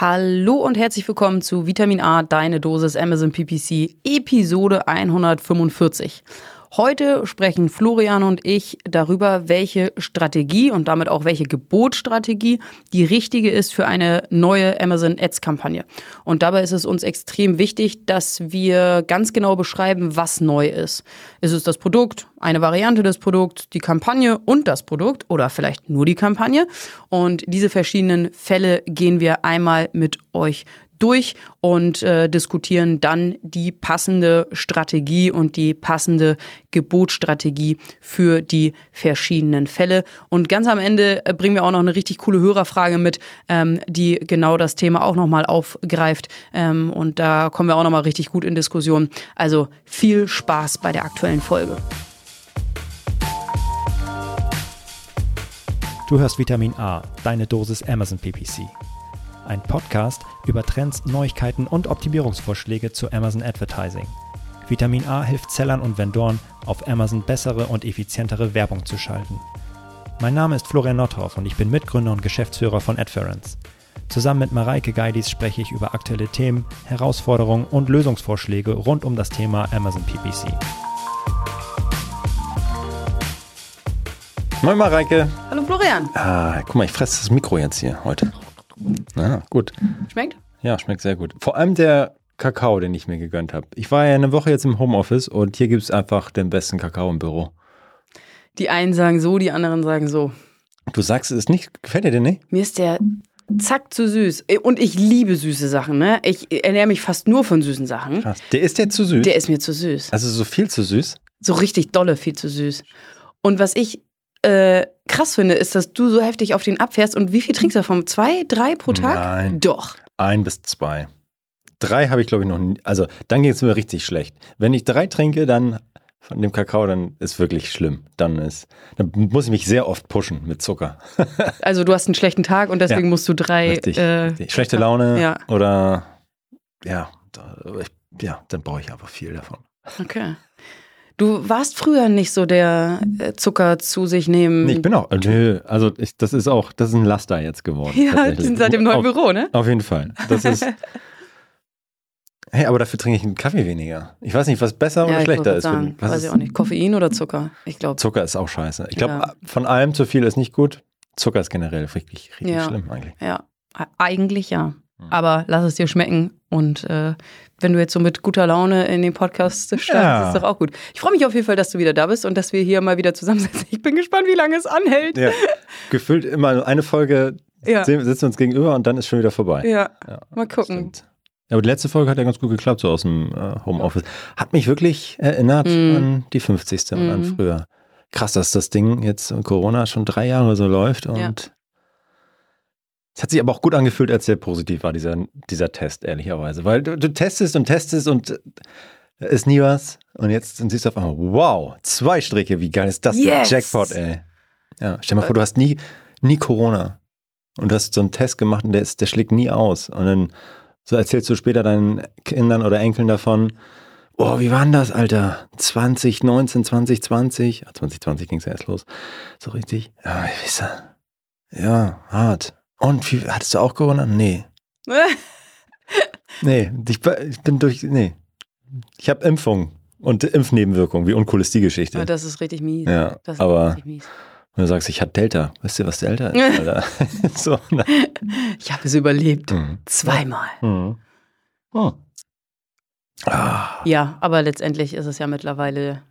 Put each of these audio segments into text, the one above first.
Hallo und herzlich willkommen zu Vitamin A, deine Dosis Amazon PPC, Episode 145. Heute sprechen Florian und ich darüber, welche Strategie und damit auch welche Gebotsstrategie die richtige ist für eine neue Amazon Ads Kampagne. Und dabei ist es uns extrem wichtig, dass wir ganz genau beschreiben, was neu ist. Ist es das Produkt, eine Variante des Produkts, die Kampagne und das Produkt oder vielleicht nur die Kampagne? Und diese verschiedenen Fälle gehen wir einmal mit euch durch und äh, diskutieren dann die passende Strategie und die passende Gebotsstrategie für die verschiedenen Fälle. Und ganz am Ende äh, bringen wir auch noch eine richtig coole Hörerfrage mit, ähm, die genau das Thema auch nochmal aufgreift. Ähm, und da kommen wir auch nochmal richtig gut in Diskussion. Also viel Spaß bei der aktuellen Folge. Du hörst Vitamin A, deine Dosis Amazon PPC ein Podcast über Trends, Neuigkeiten und Optimierungsvorschläge zu Amazon Advertising. Vitamin A hilft Sellern und Vendoren, auf Amazon bessere und effizientere Werbung zu schalten. Mein Name ist Florian Nothoff und ich bin Mitgründer und Geschäftsführer von Adference. Zusammen mit Mareike Geidis spreche ich über aktuelle Themen, Herausforderungen und Lösungsvorschläge rund um das Thema Amazon PPC. Moin Mareike. Hallo Florian. Ah, guck mal, ich fresse das Mikro jetzt hier heute. Ah, gut. Schmeckt? Ja, schmeckt sehr gut. Vor allem der Kakao, den ich mir gegönnt habe. Ich war ja eine Woche jetzt im Homeoffice und hier gibt es einfach den besten Kakao im Büro. Die einen sagen so, die anderen sagen so. Du sagst es nicht, gefällt dir denn nicht? Mir ist der zack zu süß. Und ich liebe süße Sachen, ne? Ich ernähre mich fast nur von süßen Sachen. Krass. Der ist dir zu süß? Der ist mir zu süß. Also so viel zu süß? So richtig dolle viel zu süß. Und was ich äh, krass finde, ist, dass du so heftig auf den abfährst. Und wie viel trinkst du davon? Zwei, drei pro Tag? Nein. Doch. Ein bis zwei. Drei habe ich, glaube ich, noch nie. Also, dann geht es mir richtig schlecht. Wenn ich drei trinke, dann von dem Kakao, dann ist wirklich schlimm. Dann ist, dann muss ich mich sehr oft pushen mit Zucker. also, du hast einen schlechten Tag und deswegen Ja. musst du drei. Richtig, äh, richtig. Schlechte Laune Ja. oder ja, da- ich, ja, dann brauche ich einfach viel davon. Okay. Du warst früher nicht so der äh, Zucker zu sich nehmen. Nee, ich bin auch, äh, nö, also ich, das ist auch, das ist ein Laster jetzt geworden. ja, seit dem neuen auf, Büro, ne? Auf jeden Fall. Das ist. hey, aber dafür trinke ich einen Kaffee weniger. Ich weiß nicht, was besser oder ich schlechter ist. für Sagen, was weiß ist ich auch nicht. Koffein oder Zucker? Ich glaube. Zucker ist auch scheiße. Ich glaube, Ja. von allem zu viel ist nicht gut. Zucker ist generell richtig, richtig Ja. schlimm eigentlich. Ja, eigentlich ja. Hm. Aber lass es dir schmecken. Und äh, wenn du jetzt so mit guter Laune in den Podcast startest, Ja. ist doch auch gut. Ich freue mich auf jeden Fall, dass du wieder da bist und dass wir hier mal wieder zusammensitzen. Ich bin gespannt, wie lange es anhält. Ja. Gefühlt immer eine Folge Ja. sitzen wir uns gegenüber und dann ist schon wieder vorbei. Ja, Ja, mal gucken. Stimmt. Aber die letzte Folge hat ja ganz gut geklappt, so aus dem äh, Homeoffice. Hat mich wirklich erinnert Mhm. an die 50. und an Mhm. früher. Krass, dass das Ding jetzt in Corona schon drei Jahre so läuft und Ja. Es hat sich aber auch gut angefühlt, als sehr positiv war, dieser, dieser Test, ehrlicherweise. Weil du, du testest und testest und äh, ist nie was. Und jetzt siehst du auf einmal, wow, zwei Stricke, wie geil ist das denn? Yes! Jackpot, ey. Ja, stell dir mal vor, du hast nie, nie Corona. Und du hast so einen Test gemacht und der, ist, der schlägt nie aus. Und dann so erzählst du später deinen Kindern oder Enkeln davon, oh, wie war denn das, Alter? 2019, 2020, ah, 2020 ging es ja erst los. So richtig, ja, ist das? Ja, hart. Und wie, hattest du auch Corona? Nee. Nee, ich, bin- ich bin durch, nee. Ich habe Impfung und Impfnebenwirkungen. Wie uncool ist die Geschichte? Aber das ist richtig mies. ja, Das ist aber richtig mies. wenn du sagst, ich hatte Delta, weißt du, was Delta ist, Alter? so, na. Ich habe es überlebt. Mhm. Zweimal. Mhm. Oh. Ah. Ja, aber letztendlich ist es ja mittlerweile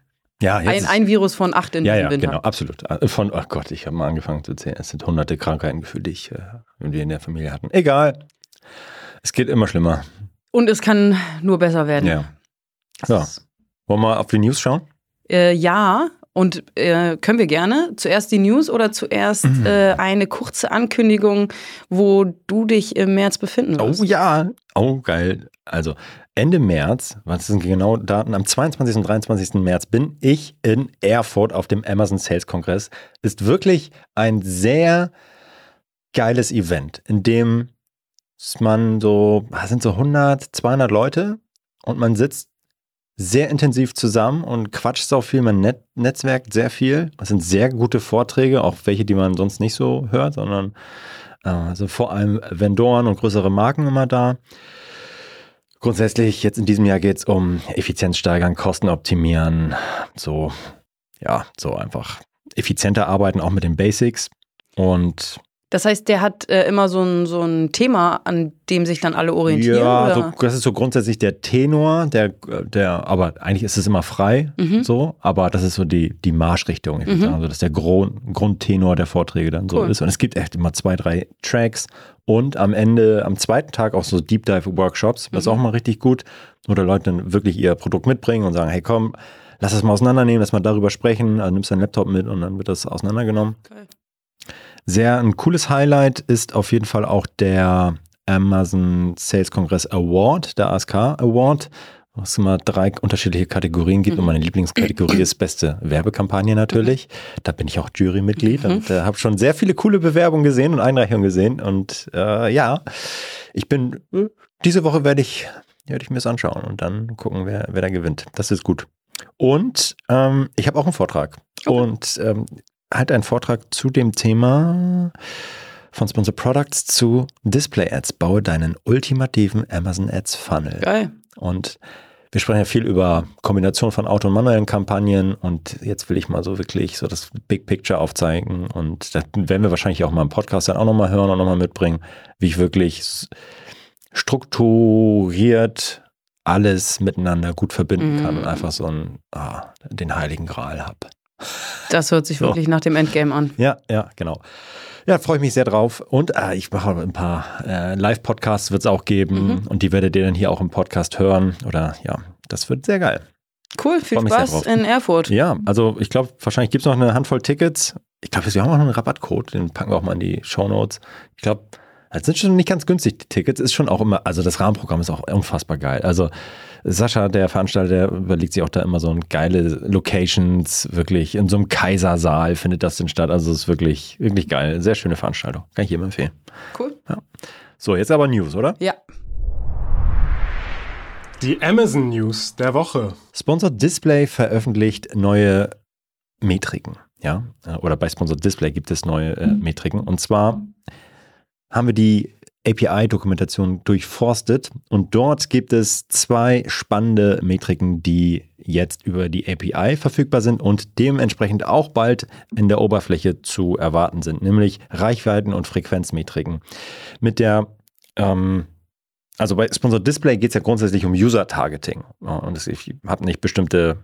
Ja, ein, ein Virus von acht in ja, diesem ja, Winter. genau, absolut. Äh, Von, oh Gott, ich habe mal angefangen zu zählen. Es sind hunderte Krankheiten gefühlt, die ich, äh, die wir in der Familie hatten. Egal. Es geht immer schlimmer. Und es kann nur besser werden. Ja. Ist- Wollen wir mal auf die News schauen? Äh, ja, und äh, können wir gerne. Zuerst die News oder zuerst Mhm. äh, eine kurze Ankündigung, wo du dich im März befinden wirst? Oh ja. Oh, geil. Also Ende März, was sind genau Daten? Am 22. und 23. März bin ich in Erfurt auf dem Amazon Sales Kongress. Ist wirklich ein sehr geiles Event, in dem man so, ah, sind so 100, 200 Leute und man sitzt sehr intensiv zusammen und quatscht so viel, man net, netzwerkt sehr viel. Es sind sehr gute Vorträge, auch welche, die man sonst nicht so hört, sondern Also vor allem Vendoren und größere Marken immer da. Grundsätzlich, jetzt in diesem Jahr geht es um Effizienz steigern, Kosten optimieren, so, ja, so einfach effizienter arbeiten, auch mit den Basics. Und Das heißt, der hat äh, immer so ein, so ein Thema, an dem sich dann alle orientieren? Ja, so, das ist so grundsätzlich der Tenor, der, der, aber eigentlich ist es immer frei, Mhm. so, aber das ist so die, die Marschrichtung, ich würde sagen, so, dass der Grund, Grundtenor der Vorträge dann so Cool. ist. Und es gibt echt immer zwei, drei Tracks und am Ende, am zweiten Tag auch so Deep Dive Workshops, Mhm. das ist auch mal richtig gut, wo da Leute dann wirklich ihr Produkt mitbringen und sagen, hey komm, lass das mal auseinandernehmen, lass mal darüber sprechen, also nimmst deinen Laptop mit und dann wird das auseinandergenommen. Geil. Sehr ein cooles Highlight ist auf jeden Fall auch der Amazon Sales Congress Award, der ASK Award, es immer drei unterschiedliche Kategorien gibt und meine Lieblingskategorie ist beste Werbekampagne natürlich. Da bin ich auch Jurymitglied und äh, habe schon sehr viele coole Bewerbungen gesehen und Einreichungen gesehen und äh, ja, ich bin äh, diese Woche werde ich werde ich mir das anschauen und dann gucken, wer, wer da gewinnt. Das ist gut. Und ähm, ich habe auch einen Vortrag. Und ähm, halt einen Vortrag zu dem Thema von Sponsor Products zu Display Ads. Baue deinen ultimativen Amazon Ads Funnel. Geil. Und wir sprechen ja viel über Kombination von Auto- und manuellen Kampagnen und jetzt will ich mal so wirklich so das Big Picture aufzeigen und das werden wir wahrscheinlich auch mal im Podcast dann auch nochmal hören und nochmal mitbringen, wie ich wirklich strukturiert alles miteinander gut verbinden kann und Mhm. einfach so einen, ah, den heiligen Gral habe. Das hört sich So. wirklich nach dem Endgame an. Ja, ja, genau. Ja, freue ich mich sehr drauf. Und äh, ich mache ein paar äh, Live-Podcasts, wird es auch geben. Mhm. Und die werdet ihr dann hier auch im Podcast hören. Oder ja, das wird sehr geil. Cool, viel Spaß in Erfurt. Ja, also ich glaube, wahrscheinlich gibt es noch eine Handvoll Tickets. Ich glaube, wir haben auch noch einen Rabattcode, den packen wir auch mal in die Show Notes. Ich glaube, das sind schon nicht ganz günstig, die Tickets. Ist schon auch immer, also das Rahmenprogramm ist auch unfassbar geil. Also Sascha, der Veranstalter, der überlegt sich auch da immer so ein geile Locations, wirklich in so einem Kaisersaal findet das denn statt. Also es ist wirklich, wirklich geil. Sehr schöne Veranstaltung. Kann ich jedem empfehlen. Cool. So, jetzt aber News, oder? Ja. Die Amazon News der Woche. Sponsored Display veröffentlicht neue Metriken. Ja, oder bei Sponsored Display gibt es neue äh, Metriken. Und zwar haben wir die API-Dokumentation durchforstet und dort gibt es zwei spannende Metriken, die jetzt über die API verfügbar sind und dementsprechend auch bald in der Oberfläche zu erwarten sind, nämlich Reichweiten- und Frequenzmetriken. Mit der ähm, also bei Sponsored Display geht es ja grundsätzlich um User-Targeting. Und ich habe nicht bestimmte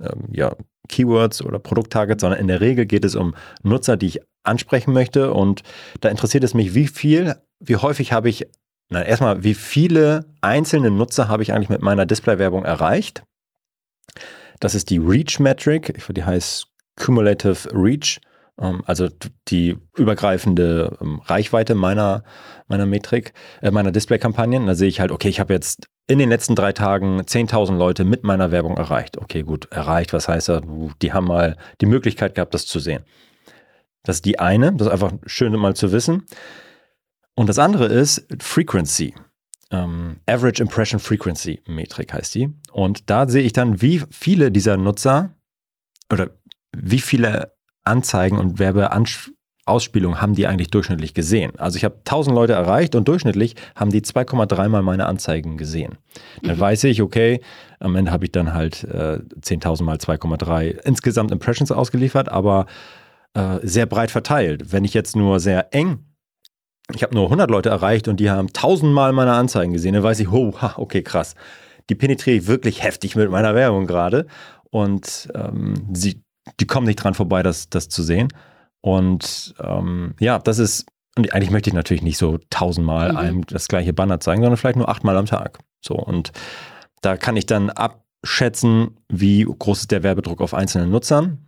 ähm, ja, Keywords oder Produkt-Targets, sondern in der Regel geht es um Nutzer, die ich ansprechen möchte. Und da interessiert es mich, wie viel, wie häufig habe ich, na erstmal, wie viele einzelne Nutzer habe ich eigentlich mit meiner Display-Werbung erreicht? Das ist die Reach-Metric, die heißt Cumulative Reach, ähm, also die übergreifende ähm, Reichweite meiner, meiner Metrik, äh, meiner Display-Kampagnen. Da sehe ich halt, okay, ich habe jetzt in den letzten drei Tagen 10.000 Leute mit meiner Werbung erreicht. Okay, gut, erreicht, was heißt das? Die haben mal die Möglichkeit gehabt, das zu sehen. Das ist die eine, das ist einfach schön mal zu wissen. Und das andere ist Frequency. Ähm, Average Impression Frequency Metrik heißt die. Und da sehe ich dann, wie viele dieser Nutzer oder wie viele Anzeigen und Werbeausspielungen haben die eigentlich durchschnittlich gesehen. Also ich habe 1000 Leute erreicht und durchschnittlich haben die 2,3 mal meine Anzeigen gesehen. Dann weiß ich, okay, am Ende habe ich dann halt äh, 10.000 mal 2,3 insgesamt Impressions ausgeliefert, aber äh, sehr breit verteilt. Wenn ich jetzt nur sehr eng ich habe nur 100 Leute erreicht und die haben 1000 Mal meine Anzeigen gesehen. Dann weiß ich, oh, okay, krass. Die penetriere ich wirklich heftig mit meiner Werbung gerade. Und ähm, sie, die kommen nicht dran vorbei, das, das zu sehen. Und ähm, ja, das ist, und eigentlich möchte ich natürlich nicht so tausendmal Mhm. einem das gleiche Banner zeigen, sondern vielleicht nur achtmal am Tag. So, und da kann ich dann abschätzen, wie groß ist der Werbedruck auf einzelnen Nutzern.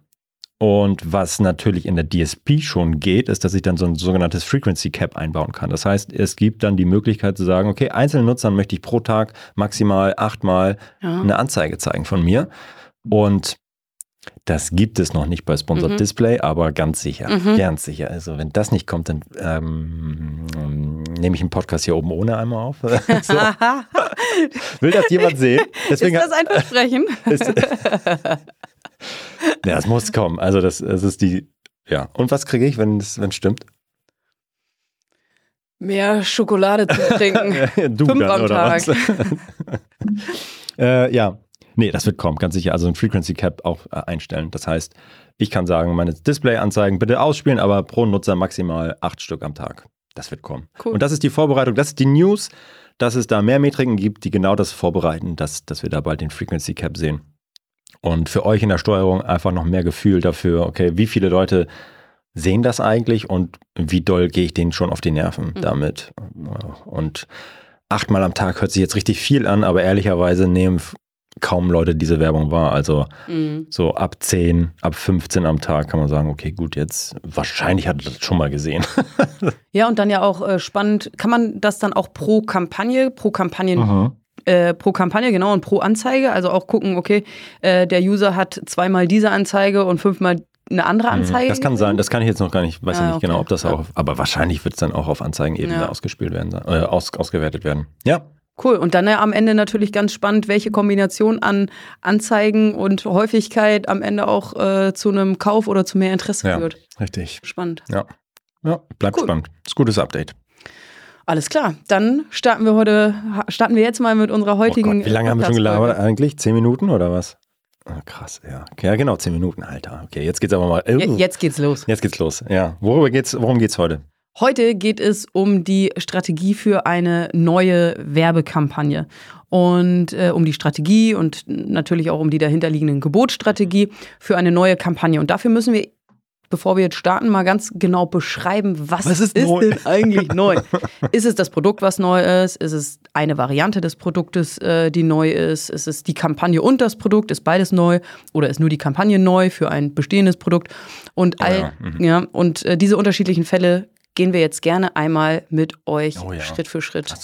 Und was natürlich in der DSP schon geht, ist, dass ich dann so ein sogenanntes Frequency Cap einbauen kann. Das heißt, es gibt dann die Möglichkeit zu sagen, okay, einzelnen Nutzern möchte ich pro Tag maximal achtmal Ja. eine Anzeige zeigen von mir. Und das gibt es noch nicht bei Sponsored Mhm. Display, aber ganz sicher, Mhm. ganz sicher. Also wenn das nicht kommt, dann ähm, nehme ich einen Podcast hier oben ohne einmal auf. so. Will das jemand sehen? ist das ein Versprechen? ist, ja, es muss kommen. Also das, das ist die, ja. Und was kriege ich, wenn es stimmt? Mehr Schokolade zu trinken. du Fünf dann, am Tag. äh, ja, nee, das wird kommen, ganz sicher. Also ein Frequency Cap auch äh, einstellen. Das heißt, ich kann sagen, meine Display-Anzeigen bitte ausspielen, aber pro Nutzer maximal acht Stück am Tag. Das wird kommen. Cool. Und das ist die Vorbereitung, das ist die News, dass es da mehr Metriken gibt, die genau das vorbereiten, dass, dass wir da bald den Frequency Cap sehen. Und für euch in der Steuerung einfach noch mehr Gefühl dafür, okay, wie viele Leute sehen das eigentlich und wie doll gehe ich denen schon auf die Nerven Mhm. damit. Und achtmal am Tag hört sich jetzt richtig viel an, aber ehrlicherweise nehmen kaum Leute diese Werbung wahr. Also Mhm. so ab 10, ab 15 am Tag kann man sagen, okay, gut, jetzt wahrscheinlich hat er das schon mal gesehen. Ja, und dann ja auch äh, spannend, kann man das dann auch pro Kampagne, pro Kampagnen, Mhm. Äh, pro Kampagne, genau, und pro Anzeige, also auch gucken, okay, äh, der User hat zweimal diese Anzeige und fünfmal eine andere Anzeige. Mhm. Das kann sein, das kann ich jetzt noch gar nicht, weiß Ah, nicht okay. genau, ob das Ja. auch, aber wahrscheinlich wird es dann auch auf Anzeigenebene Ja. ausgespielt werden, äh, aus, ausgewertet werden. Ja, Cool. Und dann ja am Ende natürlich ganz spannend, welche Kombination an Anzeigen und Häufigkeit am Ende auch äh, zu einem Kauf oder zu mehr Interesse Ja. führt. richtig. Spannend. Ja, ja bleibt Cool. spannend. Das ist ein gutes Update. Alles klar. Dann starten wir heute, starten wir jetzt mal mit unserer heutigen. oh Gott, wie lange haben wir schon gelabert eigentlich? Zehn Minuten oder was? Ah, krass, ja. Okay, ja, genau, zehn Minuten, Alter. Okay, jetzt geht's aber mal. Je- Jetzt geht's los. Jetzt geht's los. Ja. Worüber geht's, worum geht's heute? Heute geht es um die Strategie für eine neue Werbekampagne und äh, um die Strategie und natürlich auch um die dahinterliegenden Gebotsstrategie für eine neue Kampagne. Und dafür müssen wir, bevor wir jetzt starten, mal ganz genau beschreiben, was, Was ist ist, denn eigentlich neu? ist es das Produkt, was neu ist? Ist es eine Variante des Produktes, äh, die neu ist? Ist es die Kampagne und das Produkt? Ist beides neu? Oder ist nur die Kampagne neu für ein bestehendes Produkt? Und all, ja, mhm. ja, und äh, diese unterschiedlichen Fälle gehen wir jetzt gerne einmal mit euch Oh ja. Schritt für Schritt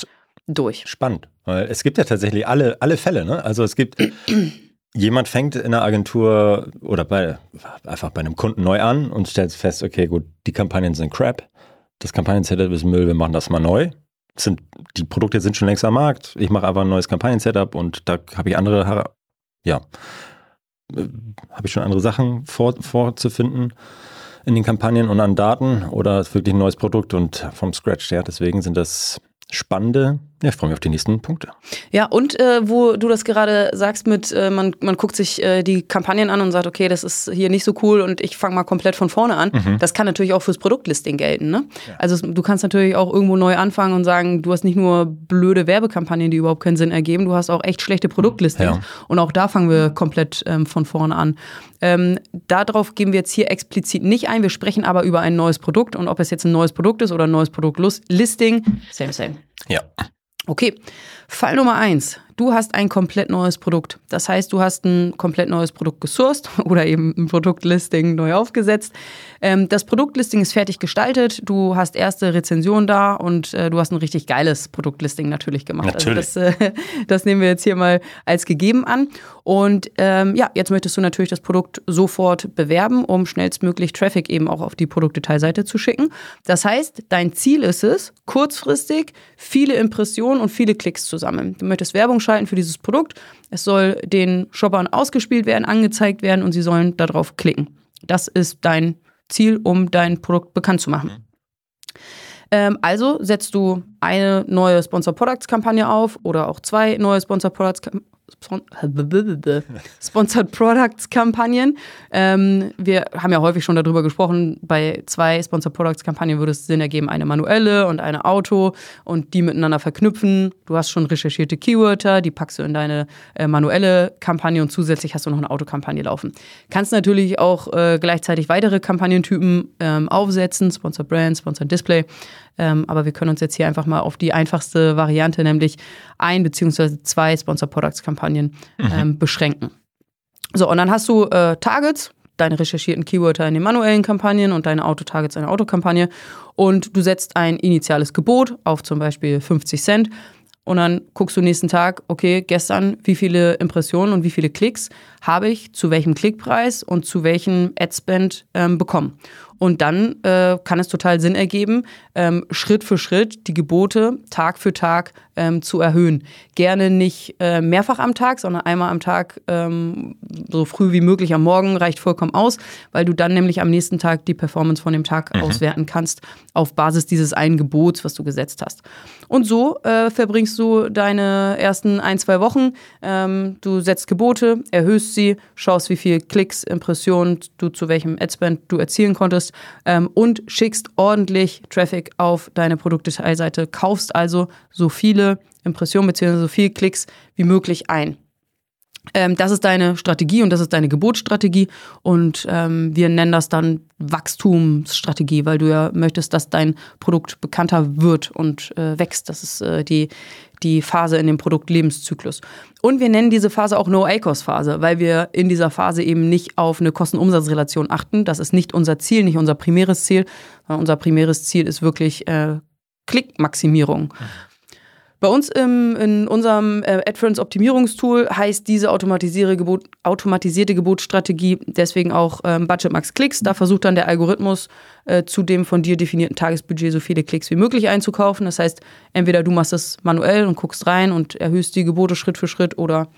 durch. Spannend, weil es gibt ja tatsächlich alle, alle Fälle. Ne? Also es gibt, jemand fängt in einer Agentur oder bei, einfach bei einem Kunden neu an und stellt fest, okay, gut, die Kampagnen sind crap, das Kampagnen-Setup ist Müll, wir machen das mal neu. Sind, die Produkte sind schon längst am Markt, ich mache einfach ein neues Kampagnen-Setup und da habe ich andere, ja, äh, habe ich schon andere Sachen vor, vorzufinden in den Kampagnen und an Daten oder ist wirklich ein neues Produkt und vom Scratch her. Deswegen sind das spannende, ja, ich freue mich auf die nächsten Punkte. Ja, und äh, wo du das gerade sagst mit, äh, man, man guckt sich äh, die Kampagnen an und sagt, okay, das ist hier nicht so cool und ich fange mal komplett von vorne an. Das kann natürlich auch fürs Produktlisting gelten. Ne? Also es- du kannst natürlich auch irgendwo neu anfangen und sagen, du hast nicht nur blöde Werbekampagnen, die überhaupt keinen Sinn ergeben, du hast auch echt schlechte Produktlistings. Ja. Und auch da fangen wir komplett ähm, von vorne an. Ähm, darauf gehen wir jetzt hier explizit nicht ein. Wir sprechen aber über ein neues Produkt und ob es jetzt ein neues Produkt ist oder ein neues Produktlisting, same, same. Ja. Okay, Fall Nummer eins. Du hast ein komplett neues Produkt. Das heißt, du hast ein komplett neues Produkt gesourced oder eben ein Produktlisting neu aufgesetzt. Ähm, das Produktlisting ist fertig gestaltet. Du hast erste Rezensionen da und äh, du hast ein richtig geiles Produktlisting natürlich gemacht. Natürlich. Also das, äh, das nehmen wir jetzt hier mal als gegeben an. Und ähm, ja, jetzt möchtest du natürlich das Produkt sofort bewerben, um schnellstmöglich Traffic eben auch auf die Produktdetailseite zu schicken. Das heißt, dein Ziel ist es, kurzfristig viele Impressionen und viele Klicks zu sammeln. Du möchtest Werbung schalten für dieses Produkt. Es soll den Shoppern ausgespielt werden, angezeigt werden und sie sollen darauf klicken. Das ist dein Ziel, um dein Produkt bekannt zu machen. Ähm, also setzt du eine neue Sponsor Products Kampagne auf oder auch zwei neue Sponsor Products Sponsored Products Kampagnen. Ähm, wir haben ja häufig schon darüber gesprochen, bei zwei Sponsored Products Kampagnen würde es Sinn ergeben, eine manuelle und eine Auto und die miteinander verknüpfen. Du hast schon recherchierte Keywörter, die packst du in deine äh, manuelle Kampagne und zusätzlich hast du noch eine Autokampagne laufen. Kannst natürlich auch äh, gleichzeitig weitere Kampagnentypen ähm, aufsetzen, Sponsored Brand, Sponsored Display. Ähm, aber wir können uns jetzt hier einfach mal auf die einfachste Variante, nämlich ein beziehungsweise zwei Sponsor Products Kampagnen ähm, beschränken. So, und dann hast du äh, Targets, deine recherchierten Keywörter in den manuellen Kampagnen und deine Auto-Targets in der Autokampagne. Und du setzt ein initiales Gebot auf zum Beispiel 50 Cent. Und dann guckst du nächsten Tag, okay, gestern, wie viele Impressionen und wie viele Klicks habe ich zu welchem Klickpreis und zu welchem Adspend ähm, bekommen. Und dann äh, kann es total Sinn ergeben, ähm, Schritt für Schritt die Gebote Tag für Tag ähm, zu erhöhen. Gerne nicht äh, mehrfach am Tag, sondern einmal am Tag, ähm, so früh wie möglich am Morgen, reicht vollkommen aus, weil du dann nämlich am nächsten Tag die Performance von dem Tag mhm. auswerten kannst auf Basis dieses einen Gebots, was du gesetzt hast. Und so äh, verbringst du deine ersten ein, zwei Wochen. Ähm, du setzt Gebote, erhöhst sie, schaust, wie viel Klicks, Impressionen du zu welchem Adspend du erzielen konntest ähm, und schickst ordentlich Traffic auf deine Produktdetailseite. Kaufst also so viele Impressionen bzw. so viele Klicks wie möglich ein. Ähm, das ist deine Strategie und das ist deine Geburtsstrategie. Und ähm, wir nennen das dann Wachstumsstrategie, weil du ja möchtest, dass dein Produkt bekannter wird und äh, wächst. Das ist äh, die, die Phase in dem Produktlebenszyklus. Und wir nennen diese Phase auch No-ACOS-Phase, weil wir in dieser Phase eben nicht auf eine Kosten-Umsatz-Relation achten. Das ist nicht unser Ziel, nicht unser primäres Ziel, unser primäres Ziel ist wirklich äh, Klickmaximierung. Bei uns im, in unserem äh, AdFriends Optimierungstool heißt diese automatisierte, Gebot, automatisierte Gebotsstrategie deswegen auch ähm, Budget Max Klicks. Da versucht dann der Algorithmus äh, zu dem von dir definierten Tagesbudget so viele Klicks wie möglich einzukaufen. Das heißt, entweder du machst das manuell und guckst rein und erhöhst die Gebote Schritt für Schritt oder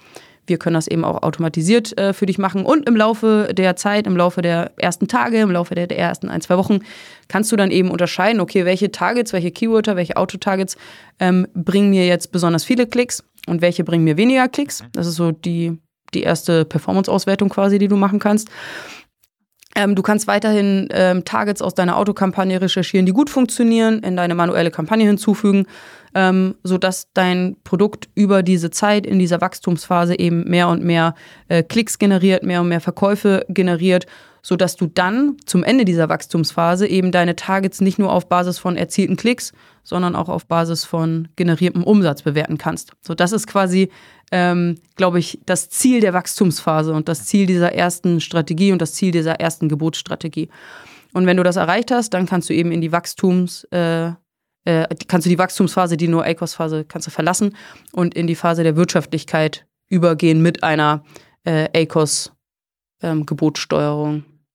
wir können das eben auch automatisiert äh, für dich machen. Und im Laufe der Zeit, im Laufe der ersten Tage, im Laufe der, der ersten ein, zwei Wochen, kannst du dann eben unterscheiden, okay, welche Targets, welche Keywörter, welche Auto-Targets ähm, bringen mir jetzt besonders viele Klicks und welche bringen mir weniger Klicks. Das ist so die, die erste Performance-Auswertung quasi, die du machen kannst. Ähm, du kannst weiterhin ähm, Targets aus deiner Autokampagne recherchieren, die gut funktionieren, in deine manuelle Kampagne hinzufügen ähm, sodass dein Produkt über diese Zeit in dieser Wachstumsphase eben mehr und mehr äh, Klicks generiert, mehr und mehr Verkäufe generiert, sodass du dann zum Ende dieser Wachstumsphase eben deine Targets nicht nur auf Basis von erzielten Klicks, sondern auch auf Basis von generiertem Umsatz bewerten kannst. So, das ist quasi, ähm, glaube ich, das Ziel der Wachstumsphase und das Ziel dieser ersten Strategie und das Ziel dieser ersten Gebotsstrategie. Und wenn du das erreicht hast, dann kannst du eben in die Wachstums, äh, äh, kannst du die Wachstumsphase, die nur ACOS-Phase, kannst du verlassen und in die Phase der Wirtschaftlichkeit übergehen mit einer äh, ACOS-Gebotssteuerung. Ähm,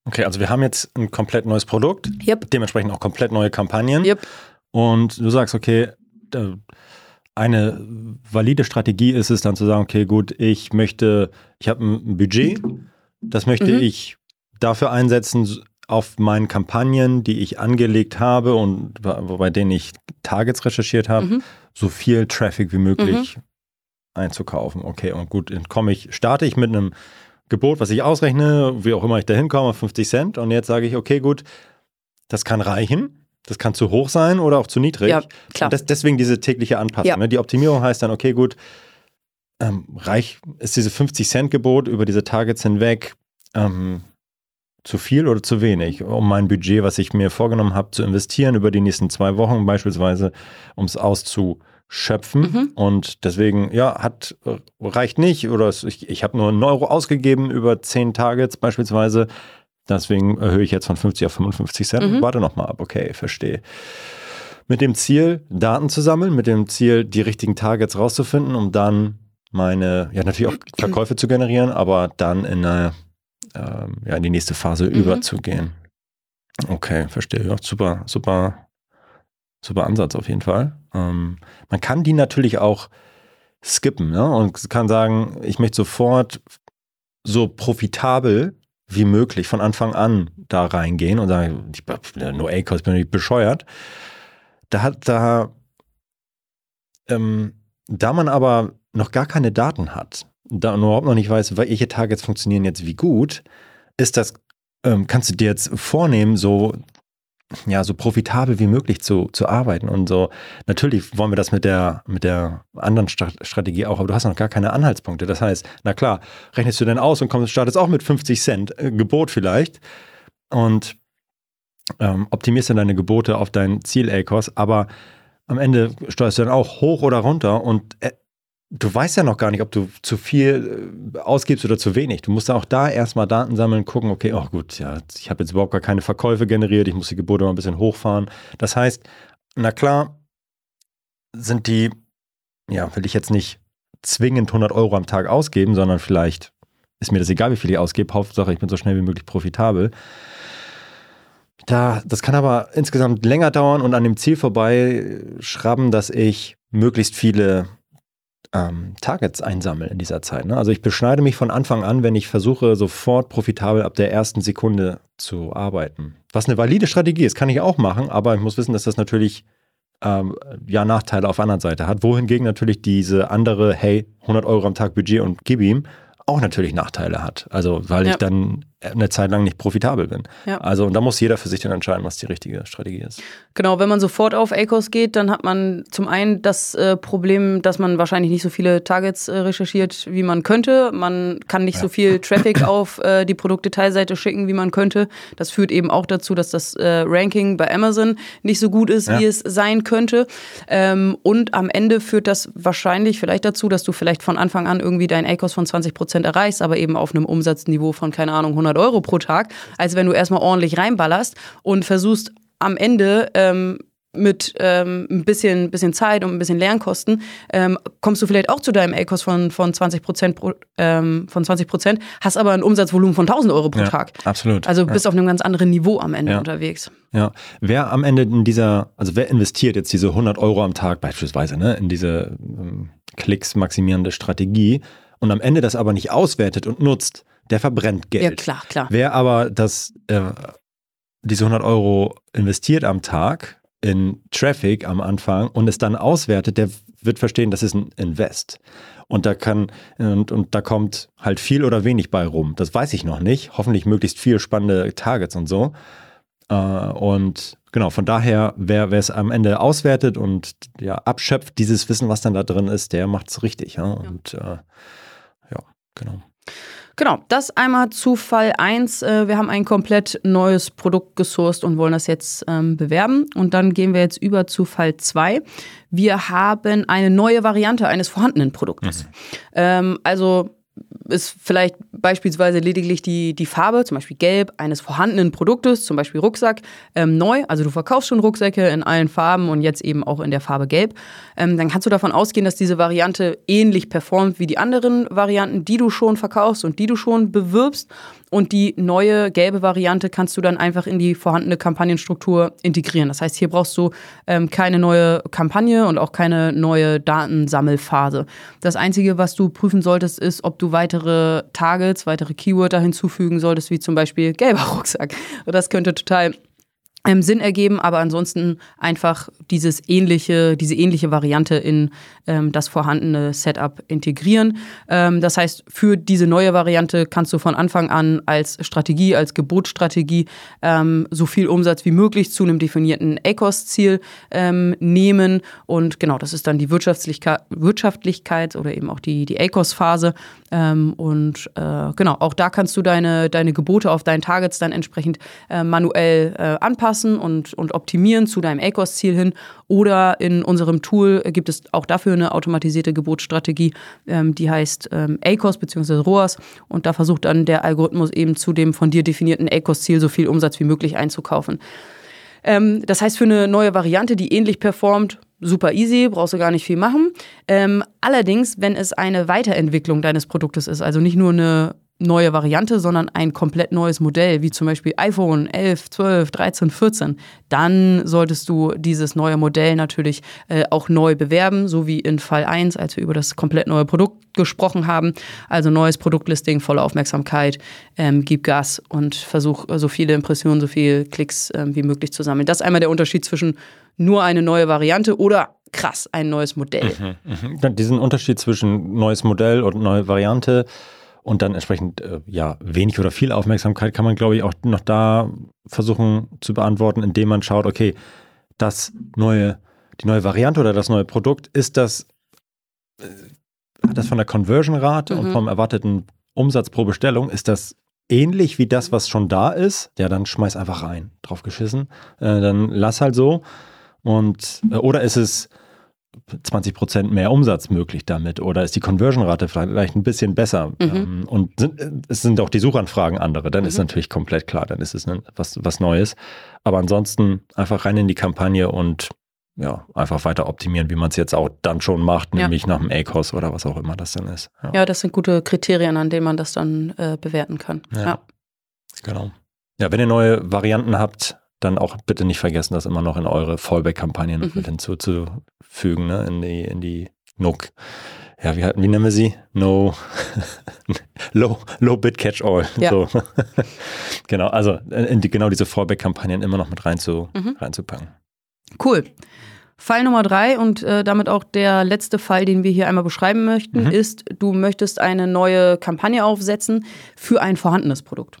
okay, also wir haben jetzt ein komplett neues Produkt, yep. dementsprechend auch komplett neue Kampagnen. Yep. Und du sagst, okay, eine valide Strategie ist es dann zu sagen, okay, gut, ich möchte, ich habe ein Budget, das möchte mhm. ich dafür einsetzen, auf meinen Kampagnen, die ich angelegt habe und bei denen ich Targets recherchiert habe, mhm. so viel Traffic wie möglich mhm. einzukaufen. Okay, und gut, dann komme ich, starte ich mit einem Gebot, was ich ausrechne, wie auch immer ich da hinkomme, 50 Cent. Und jetzt sage ich, okay, gut, das kann reichen. Das kann zu hoch sein oder auch zu niedrig. Ja, klar. Das, deswegen diese tägliche Anpassung. Ja. Ne? Die Optimierung heißt dann, okay, gut, ähm, reich ist diese 50 Cent Gebot über diese Targets hinweg. Ähm, zu viel oder zu wenig, um mein Budget, was ich mir vorgenommen habe, zu investieren über die nächsten zwei Wochen beispielsweise, um es auszuschöpfen. Mhm. Und deswegen, ja, hat reicht nicht oder ich, ich habe nur einen Euro ausgegeben über zehn Targets beispielsweise. Deswegen erhöhe ich jetzt von 50 auf 55 Cent. Mhm. Warte nochmal ab, okay, verstehe. Mit dem Ziel, Daten zu sammeln, mit dem Ziel, die richtigen Targets rauszufinden, um dann meine, ja, natürlich auch Verkäufe zu generieren, aber dann in einer ähm, ja, in die nächste Phase mhm. überzugehen. Okay, verstehe. Ja, super, super, super Ansatz auf jeden Fall. Ähm, man kann die natürlich auch skippen ne? und kann sagen, ich möchte sofort so profitabel wie möglich von Anfang an da reingehen und sagen, ich bin nur A-Cost, bin nicht bescheuert. Da hat da, ähm, da man aber noch gar keine Daten hat, da überhaupt noch nicht weiß, welche Targets funktionieren jetzt wie gut, ist das, ähm, kannst du dir jetzt vornehmen, so ja, so profitabel wie möglich zu, zu arbeiten und so. Natürlich wollen wir das mit der, mit der anderen Strategie auch, aber du hast noch gar keine Anhaltspunkte. Das heißt, na klar, rechnest du denn aus und kommst, startest auch mit 50 Cent, äh, Gebot vielleicht und ähm, optimierst dann deine Gebote auf dein Ziel-ACOS, aber am Ende steuerst du dann auch hoch oder runter und äh, du weißt ja noch gar nicht, ob du zu viel äh, ausgibst oder zu wenig. Du musst auch da erstmal Daten sammeln, gucken, okay, oh gut, ja, ich habe jetzt überhaupt gar keine Verkäufe generiert, ich muss die Gebote mal ein bisschen hochfahren. Das heißt, na klar, sind die, ja, will ich jetzt nicht zwingend 100 Euro am Tag ausgeben, sondern vielleicht ist mir das egal, wie viel ich ausgebe. Hauptsache, ich bin so schnell wie möglich profitabel. da, das kann aber insgesamt länger dauern und an dem Ziel vorbei schrammen, dass ich möglichst viele ähm, Targets einsammle in dieser Zeit. Ne? Also ich beschneide mich von Anfang an, wenn ich versuche, sofort profitabel ab der ersten Sekunde zu arbeiten. Was eine valide Strategie ist, kann ich auch machen, aber ich muss wissen, dass das natürlich ähm, ja Nachteile auf der anderen Seite hat. Wohingegen natürlich diese andere, hey, 100 Euro am Tag Budget und gib ihm, auch natürlich Nachteile hat. Also weil ja. ich dann eine Zeit lang nicht profitabel bin. Ja. Also und da muss jeder für sich dann entscheiden, was die richtige Strategie ist. Genau, wenn man sofort auf ACOS geht, dann hat man zum einen das äh, Problem, dass man wahrscheinlich nicht so viele Targets äh, recherchiert, wie man könnte. Man kann nicht ja. so viel Traffic auf äh, die Produktdetailseite schicken, wie man könnte. Das führt eben auch dazu, dass das äh, Ranking bei Amazon nicht so gut ist, ja. wie es sein könnte. Ähm, und am Ende führt das wahrscheinlich vielleicht dazu, dass du vielleicht von Anfang an irgendwie dein ACOS von 20 Prozent erreichst, aber eben auf einem Umsatzniveau von, keine Ahnung, 100 Euro pro Tag, als wenn du erstmal ordentlich reinballerst und versuchst am Ende ähm, mit ähm, ein bisschen, bisschen Zeit und ein bisschen Lernkosten ähm, kommst du vielleicht auch zu deinem A-Kost von, von 20 Prozent ähm, von 20 Prozent, hast aber ein Umsatzvolumen von 1000 Euro pro ja, Tag. Absolut. Also bist ja. auf einem ganz anderen Niveau am Ende ja. unterwegs. Ja. Wer am Ende in dieser, also wer investiert jetzt diese 100 Euro am Tag beispielsweise ne, in diese ähm, Klicks maximierende Strategie und am Ende das aber nicht auswertet und nutzt, der verbrennt Geld. Ja, klar, klar. Wer aber das äh, diese 100 Euro investiert am Tag in Traffic am Anfang und es dann auswertet, der wird verstehen, das ist ein Invest. Und da kann, und, und da kommt halt viel oder wenig bei rum. Das weiß ich noch nicht. Hoffentlich möglichst viel spannende Targets und so. Äh, und genau, von daher, wer, wer es am Ende auswertet und ja, abschöpft, dieses Wissen, was dann da drin ist, der macht es richtig. Ja? Und äh, ja, genau. Genau, das einmal zu Fall 1. Äh, wir haben ein komplett neues Produkt gesourced und wollen das jetzt ähm, bewerben. Und dann gehen wir jetzt über zu Fall 2. Wir haben eine neue Variante eines vorhandenen Produktes. Mhm. Ähm, also ist vielleicht beispielsweise lediglich die, die Farbe, zum Beispiel gelb, eines vorhandenen Produktes, zum Beispiel Rucksack, ähm, neu. Also du verkaufst schon Rucksäcke in allen Farben und jetzt eben auch in der Farbe gelb. Ähm, dann kannst du davon ausgehen, dass diese Variante ähnlich performt wie die anderen Varianten, die du schon verkaufst und die du schon bewirbst. Und die neue gelbe Variante kannst du dann einfach in die vorhandene Kampagnenstruktur integrieren. Das heißt, hier brauchst du ähm, keine neue Kampagne und auch keine neue Datensammelphase. Das Einzige, was du prüfen solltest, ist, ob du weitere Targets, weitere Keywörter hinzufügen solltest, wie zum Beispiel gelber Rucksack. Das könnte total ähm, Sinn ergeben, aber ansonsten einfach dieses ähnliche, diese ähnliche Variante in ähm, das vorhandene Setup integrieren. Ähm, das heißt, für diese neue Variante kannst du von Anfang an als Strategie, als Gebotsstrategie ähm, so viel Umsatz wie möglich zu einem definierten ACOS-Ziel ähm, nehmen. Und genau, das ist dann die Wirtschaftlichkeit, Wirtschaftlichkeit oder eben auch die, die ACOS-Phase. Ähm, und äh, genau, auch da kannst du deine, deine Gebote auf deinen Targets dann entsprechend äh, manuell äh, anpassen anpassen und, und optimieren zu deinem ACOS-Ziel hin. Oder in unserem Tool gibt es auch dafür eine automatisierte Gebotsstrategie, ähm, die heißt ähm, ACOS bzw. ROAS. Und da versucht dann der Algorithmus eben zu dem von dir definierten ACOS-Ziel so viel Umsatz wie möglich einzukaufen. Ähm, das heißt, für eine neue Variante, die ähnlich performt, super easy, brauchst du gar nicht viel machen. Ähm, allerdings, wenn es eine Weiterentwicklung deines Produktes ist, also nicht nur eine neue Variante, sondern ein komplett neues Modell, wie zum Beispiel iPhone 11, 12, 13, 14, dann solltest du dieses neue Modell natürlich äh, auch neu bewerben, so wie in Fall 1, als wir über das komplett neue Produkt gesprochen haben. Also neues Produktlisting, volle Aufmerksamkeit, ähm, gib Gas und versuch so viele Impressionen, so viele Klicks ähm, wie möglich zu sammeln. Das ist einmal der Unterschied zwischen nur eine neue Variante oder krass, ein neues Modell. Mhm, mh. Diesen Unterschied zwischen neues Modell und neue Variante und dann entsprechend äh, ja wenig oder viel Aufmerksamkeit kann man, glaube ich, auch noch da versuchen zu beantworten, indem man schaut, okay, das neue, die neue Variante oder das neue Produkt, ist das, äh, hat das von der Conversion-Rate mhm. und vom erwarteten Umsatz pro Bestellung, ist das ähnlich wie das, was schon da ist? Ja, dann schmeiß einfach rein, drauf geschissen. Äh, dann lass halt so. Und, äh, oder ist es 20 Prozent mehr Umsatz möglich damit oder ist die Conversion-Rate vielleicht ein bisschen besser? Mhm. Ähm, und sind, es sind auch die Suchanfragen andere, dann mhm. ist natürlich komplett klar, dann ist es was, was Neues. Aber ansonsten einfach rein in die Kampagne und ja, einfach weiter optimieren, wie man es jetzt auch dann schon macht, nämlich ja. nach dem ACOS oder was auch immer das dann ist. Ja. ja, das sind gute Kriterien, an denen man das dann äh, bewerten kann. Ja. ja. Genau. Ja, wenn ihr neue Varianten habt, dann auch bitte nicht vergessen, das immer noch in eure Fallback-Kampagnen mhm. mit hinzuzufügen, ne? in die, in die No, ja, wie, wie nennen wir sie? No, Low, Low Bit Catch All. Ja. So. genau, also in die, genau diese Fallback-Kampagnen immer noch mit rein zu, mhm. reinzupacken. Cool. Fall Nummer drei und äh, damit auch der letzte Fall, den wir hier einmal beschreiben möchten, mhm. ist, du möchtest eine neue Kampagne aufsetzen für ein vorhandenes Produkt.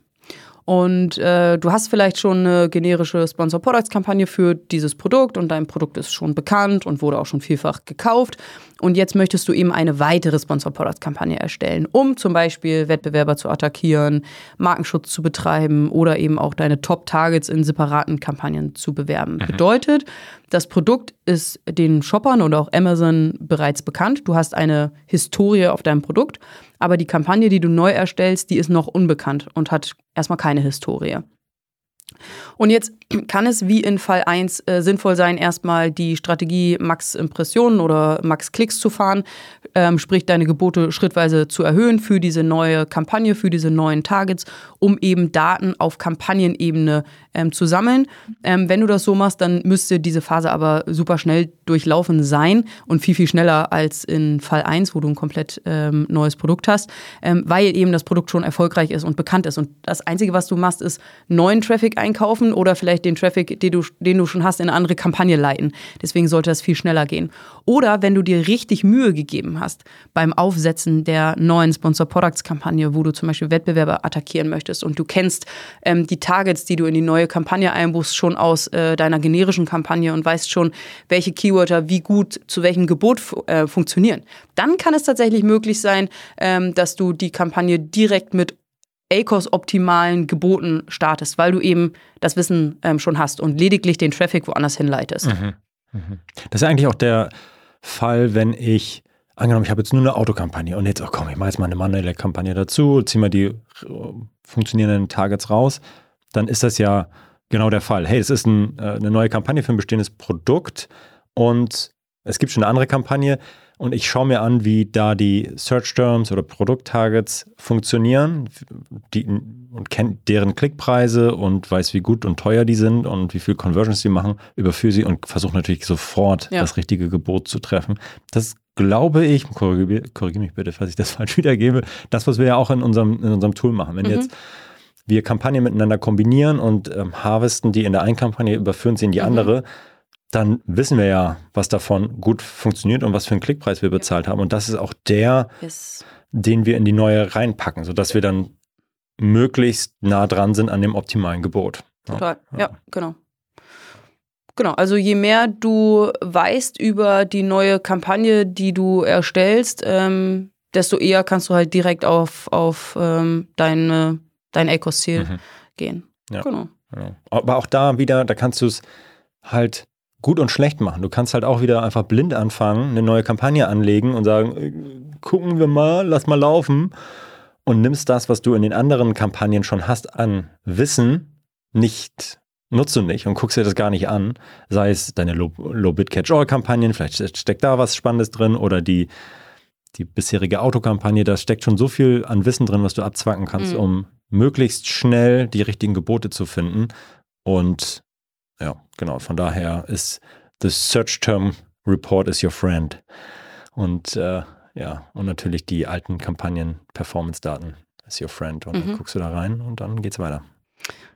Und äh, du hast vielleicht schon eine generische Sponsor Products Kampagne für dieses Produkt und dein Produkt ist schon bekannt und wurde auch schon vielfach gekauft. Und jetzt möchtest du eben eine weitere Sponsor Products Kampagne erstellen, um zum Beispiel Wettbewerber zu attackieren, Markenschutz zu betreiben oder eben auch deine Top Targets in separaten Kampagnen zu bewerben. Mhm. Bedeutet, das Produkt ist den Shoppern oder auch Amazon bereits bekannt. Du hast eine Historie auf deinem Produkt aber die Kampagne, die du neu erstellst, die ist noch unbekannt und hat erstmal keine Historie. Und jetzt kann es wie in Fall 1 äh, sinnvoll sein, erstmal die Strategie Max Impressionen oder Max Klicks zu fahren, ähm, sprich deine Gebote schrittweise zu erhöhen für diese neue Kampagne, für diese neuen Targets, um eben Daten auf Kampagnenebene ähm, zu sammeln. Ähm, wenn du das so machst, dann müsste diese Phase aber super schnell durchlaufen sein und viel, viel schneller als in Fall 1, wo du ein komplett ähm, neues Produkt hast, ähm, weil eben das Produkt schon erfolgreich ist und bekannt ist. Und das Einzige, was du machst, ist neuen Traffic einkaufen oder vielleicht den Traffic, den du, den du schon hast, in eine andere Kampagne leiten. Deswegen sollte das viel schneller gehen. Oder wenn du dir richtig Mühe gegeben hast beim Aufsetzen der neuen Sponsor Products Kampagne, wo du zum Beispiel Wettbewerber attackieren möchtest und du kennst ähm, die Targets, die du in die neue Kampagne einbuchst, schon aus äh, deiner generischen Kampagne und weißt schon, welche Keywörter wie gut zu welchem Gebot äh, funktionieren. Dann kann es tatsächlich möglich sein, ähm, dass du die Kampagne direkt mit ACOS-optimalen Geboten startest, weil du eben das Wissen ähm, schon hast und lediglich den Traffic woanders hinleitest. Mhm. Mhm. Das ist eigentlich auch der Fall, wenn ich, angenommen, ich habe jetzt nur eine Autokampagne und jetzt, oh komm, ich mache jetzt mal eine manuelle Kampagne dazu, ziehe mal die äh, funktionierenden Targets raus, dann ist das ja genau der Fall. Hey, es ist ein, äh, eine neue Kampagne für ein bestehendes Produkt und es gibt schon eine andere Kampagne und ich schaue mir an, wie da die Search Terms oder Produkttargets funktionieren die, und kenne deren Klickpreise und weiß, wie gut und teuer die sind und wie viel Conversions die machen, überführe sie und versuche natürlich sofort ja. das richtige Gebot zu treffen. Das glaube ich, korrigiere korrigier mich bitte, falls ich das falsch wiedergebe, das, was wir ja auch in unserem, in unserem Tool machen. Wenn mhm. jetzt wir Kampagnen miteinander kombinieren und ähm, harvesten die in der einen Kampagne, überführen sie in die mhm. andere, dann wissen wir ja, was davon gut funktioniert und was für einen Klickpreis wir bezahlt haben. Und das ist auch der, yes. den wir in die neue reinpacken, sodass wir dann möglichst nah dran sind an dem optimalen Gebot. Total, ja, ja genau. Genau, also je mehr du weißt über die neue Kampagne, die du erstellst, ähm, desto eher kannst du halt direkt auf, auf ähm, deine, dein ACOS-Ziel mhm. gehen. Ja, genau. genau. Aber auch da wieder, da kannst du es halt gut und schlecht machen. Du kannst halt auch wieder einfach blind anfangen, eine neue Kampagne anlegen und sagen, äh, gucken wir mal, lass mal laufen und nimmst das, was du in den anderen Kampagnen schon hast an Wissen, nicht nutzt du nicht und guckst dir das gar nicht an. Sei es deine Low-Bid-Catch-All-Kampagnen, vielleicht steckt da was Spannendes drin oder die, die bisherige Autokampagne, da steckt schon so viel an Wissen drin, was du abzwacken kannst, mhm. um möglichst schnell die richtigen Gebote zu finden. Und ja, genau. Von daher ist the Search Term Report is your friend. Und äh, ja, und natürlich die alten Kampagnen, Performance-Daten is your friend. Und mhm. dann guckst du da rein und dann geht's weiter.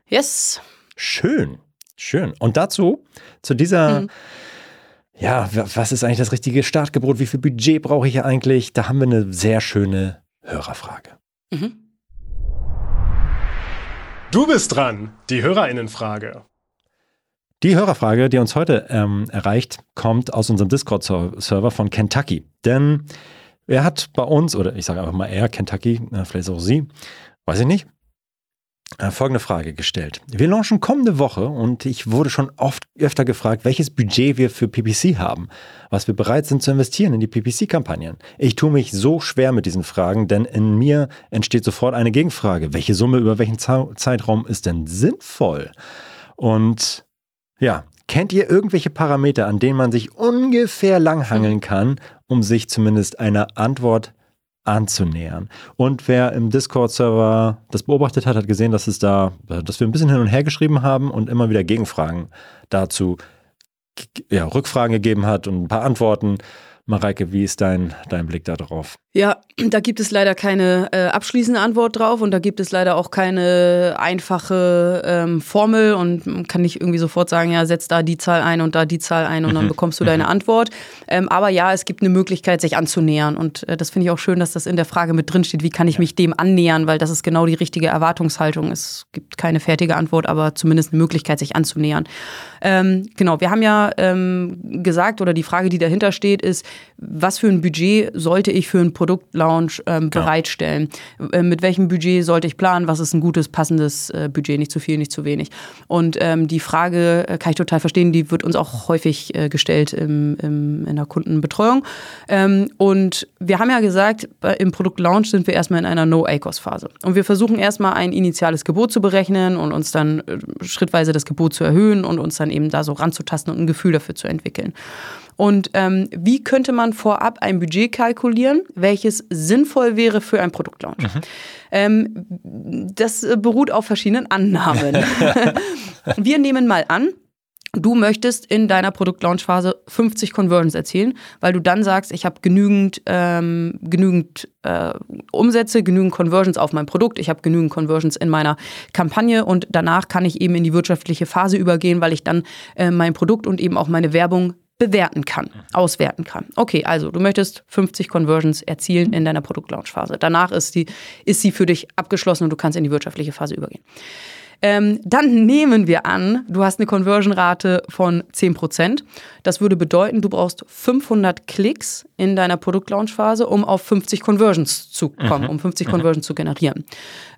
Yes. Schön, schön. Und dazu, zu dieser, mhm. ja, was ist eigentlich das richtige Startgebot? Wie viel Budget brauche ich eigentlich? Da haben wir eine sehr schöne Hörerfrage. Mhm. Du bist dran, die Hörerinnenfrage. Die Hörerfrage, die uns heute ähm, erreicht, kommt aus unserem Discord-Server von Kentucky. Denn er hat bei uns, oder ich sage einfach mal er, Kentucky, äh, vielleicht auch sie, weiß ich nicht, äh, folgende Frage gestellt. Wir launchen kommende Woche und ich wurde schon oft öfter gefragt, welches Budget wir für PPC haben, was wir bereit sind zu investieren in die PPC-Kampagnen. Ich tue mich so schwer mit diesen Fragen, denn in mir entsteht sofort eine Gegenfrage. Welche Summe über welchen Zeitraum ist denn sinnvoll? Und ja, kennt ihr irgendwelche Parameter, an denen man sich ungefähr langhangeln kann, um sich zumindest eine Antwort anzunähern. Und wer im Discord-Server das beobachtet hat, hat gesehen, dass es da, dass wir ein bisschen hin und her geschrieben haben und immer wieder Gegenfragen dazu, ja, Rückfragen gegeben hat und ein paar Antworten. Mareike, wie ist dein, dein Blick darauf? Ja, da gibt es leider keine äh, abschließende Antwort drauf und da gibt es leider auch keine einfache ähm, Formel und man kann nicht irgendwie sofort sagen, ja, setz da die Zahl ein und da die Zahl ein und dann mhm. bekommst du deine mhm. Antwort. Ähm, aber ja, es gibt eine Möglichkeit, sich anzunähern und äh, das finde ich auch schön, dass das in der Frage mit drin steht, wie kann ich mich dem annähern, weil das ist genau die richtige Erwartungshaltung. Es gibt keine fertige Antwort, aber zumindest eine Möglichkeit, sich anzunähern. Ähm, genau, wir haben ja ähm, gesagt oder die Frage, die dahinter steht, ist, was für ein Budget sollte ich für einen Produktlaunch ähm, genau. bereitstellen? Äh, mit welchem Budget sollte ich planen? Was ist ein gutes, passendes äh, Budget? Nicht zu viel, nicht zu wenig. Und ähm, die Frage äh, kann ich total verstehen, die wird uns auch häufig äh, gestellt im, im, in der Kundenbetreuung. Ähm, und wir haben ja gesagt, im Produktlaunch sind wir erstmal in einer No-ACOS-Phase. Und wir versuchen erstmal ein initiales Gebot zu berechnen und uns dann äh, schrittweise das Gebot zu erhöhen und uns dann eben da so ranzutasten und ein Gefühl dafür zu entwickeln. Und ähm, wie könnte man vorab ein Budget kalkulieren, welches sinnvoll wäre für ein Produktlaunch? Mhm. Ähm, das beruht auf verschiedenen Annahmen. Wir nehmen mal an, Du möchtest in deiner Produktlaunchphase 50 Conversions erzielen, weil du dann sagst, ich habe genügend, ähm, genügend äh, Umsätze, genügend Conversions auf mein Produkt, ich habe genügend Conversions in meiner Kampagne und danach kann ich eben in die wirtschaftliche Phase übergehen, weil ich dann äh, mein Produkt und eben auch meine Werbung bewerten kann, auswerten kann. Okay, also du möchtest 50 Conversions erzielen in deiner Produktlaunchphase. Danach ist, die, ist sie für dich abgeschlossen und du kannst in die wirtschaftliche Phase übergehen. Ähm, dann nehmen wir an, du hast eine Conversion-Rate von 10%. Das würde bedeuten, du brauchst 500 Klicks in deiner Produktlaunchphase, um auf 50 Conversions zu kommen, mhm. um 50 mhm. Conversions zu generieren.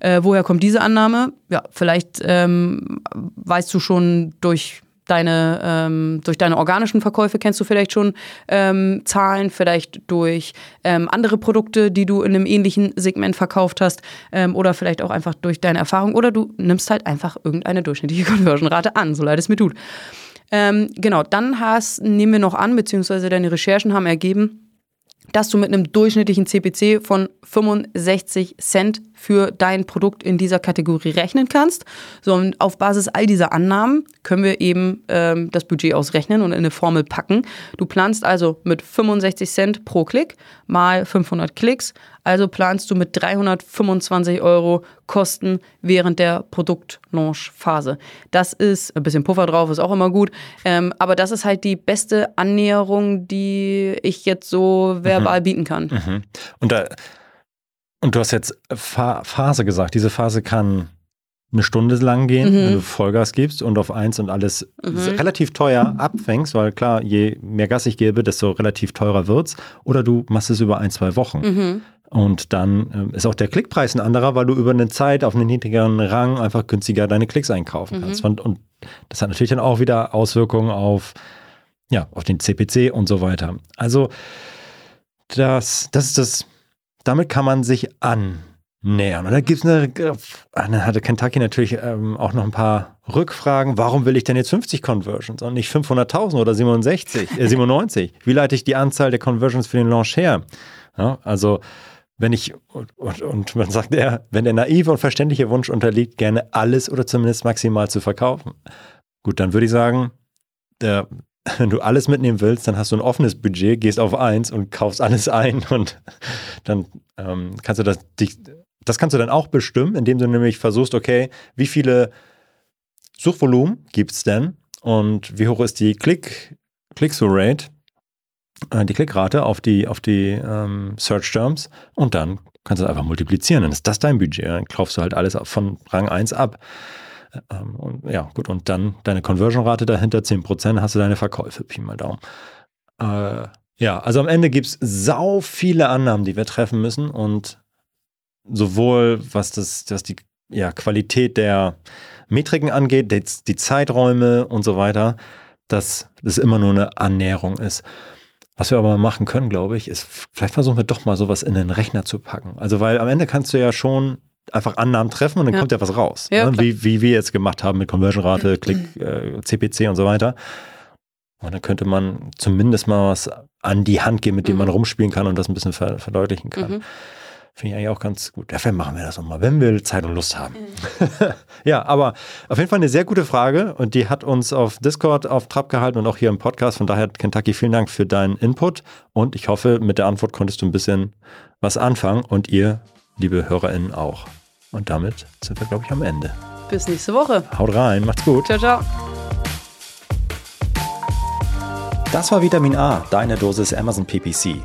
Äh, woher kommt diese Annahme? Ja, vielleicht ähm, weißt du schon durch deine, ähm, durch deine organischen Verkäufe kennst du vielleicht schon ähm, Zahlen, vielleicht durch ähm, andere Produkte, die du in einem ähnlichen Segment verkauft hast ähm, oder vielleicht auch einfach durch deine Erfahrung oder du nimmst halt einfach irgendeine durchschnittliche Conversion-Rate an, so leid es mir tut. Ähm, genau, dann hast, nehmen wir noch an, beziehungsweise deine Recherchen haben ergeben, dass du mit einem durchschnittlichen CPC von 65 Cent für dein Produkt in dieser Kategorie rechnen kannst. So, und auf Basis all dieser Annahmen können wir eben ähm, das Budget ausrechnen und in eine Formel packen. Du planst also mit 65 Cent pro Klick mal 500 Klicks also planst du mit 325 Euro Kosten während der Produktlaunch-Phase. Das ist ein bisschen Puffer drauf, ist auch immer gut. Ähm, aber das ist halt die beste Annäherung, die ich jetzt so verbal mhm. bieten kann. Mhm. Und, da, und du hast jetzt Phase gesagt. Diese Phase kann eine Stunde lang gehen, mhm. wenn du Vollgas gibst und auf eins und alles mhm. relativ teuer abfängst, weil klar, je mehr Gas ich gebe, desto relativ teurer wird's. Oder du machst es über ein, zwei Wochen. Mhm. Und dann äh, ist auch der Klickpreis ein anderer, weil du über eine Zeit auf einen niedrigeren Rang einfach günstiger deine Klicks einkaufen mhm. kannst. Und, und, das hat natürlich dann auch wieder Auswirkungen auf, ja, auf den CPC und so weiter. Also das, das ist das, damit kann man sich annähern. Und da gibt es eine, dann hatte Kentucky natürlich ähm, auch noch ein paar Rückfragen. Warum will ich denn jetzt 50 Conversions und nicht 500.000 oder 67, äh, 97? Wie leite ich die Anzahl der Conversions für den Launch her? Ja, also wenn ich, und, und man sagt ja, wenn der naive und verständliche Wunsch unterliegt, gerne alles oder zumindest maximal zu verkaufen. Gut, dann würde ich sagen, der, wenn du alles mitnehmen willst, dann hast du ein offenes Budget, gehst auf eins und kaufst alles ein und dann ähm, kannst du das, dich, das kannst du dann auch bestimmen, indem du nämlich versuchst, okay, wie viele Suchvolumen gibt es denn und wie hoch ist die Click, Click-Through-Rate äh, die Klickrate auf die, auf die ähm, Search Terms und dann kannst du es einfach multiplizieren. Dann ist das dein Budget. Dann kaufst du halt alles von Rang 1 ab. Ähm, und, ja, gut. Und dann deine Conversion-Rate dahinter, 10%, hast du deine Verkäufe. Pi mal Daumen. Äh, ja, also am Ende gibt es sau viele Annahmen, die wir treffen müssen. Und sowohl was das, was die ja, Qualität der Metriken angeht, die, die Zeiträume und so weiter, dass das immer nur eine Annäherung ist. Was wir aber machen können, glaube ich, ist, vielleicht versuchen wir doch mal sowas in den Rechner zu packen. Also, weil am Ende kannst du ja schon einfach Annahmen treffen und dann ja. kommt ja was raus. Ja, ne? wie, wie wir jetzt gemacht haben mit Conversion-Rate, Klick, äh, CPC und so weiter. Und dann könnte man zumindest mal was an die Hand geben, mit dem man rumspielen kann und das ein bisschen ver verdeutlichen kann. Mhm. Finde ich eigentlich auch ganz gut. Dafür machen wir das nochmal, wenn wir Zeit und Lust haben. ja, aber auf jeden Fall eine sehr gute Frage und die hat uns auf Discord auf Trab gehalten und auch hier im Podcast. Von daher, Kentucky, vielen Dank für deinen Input und ich hoffe, mit der Antwort konntest du ein bisschen was anfangen und ihr, liebe HörerInnen, auch. Und damit sind wir, glaube ich, am Ende. Bis nächste Woche. Haut rein, macht's gut. Ciao, ciao. Das war Vitamin A, deine Dosis Amazon PPC.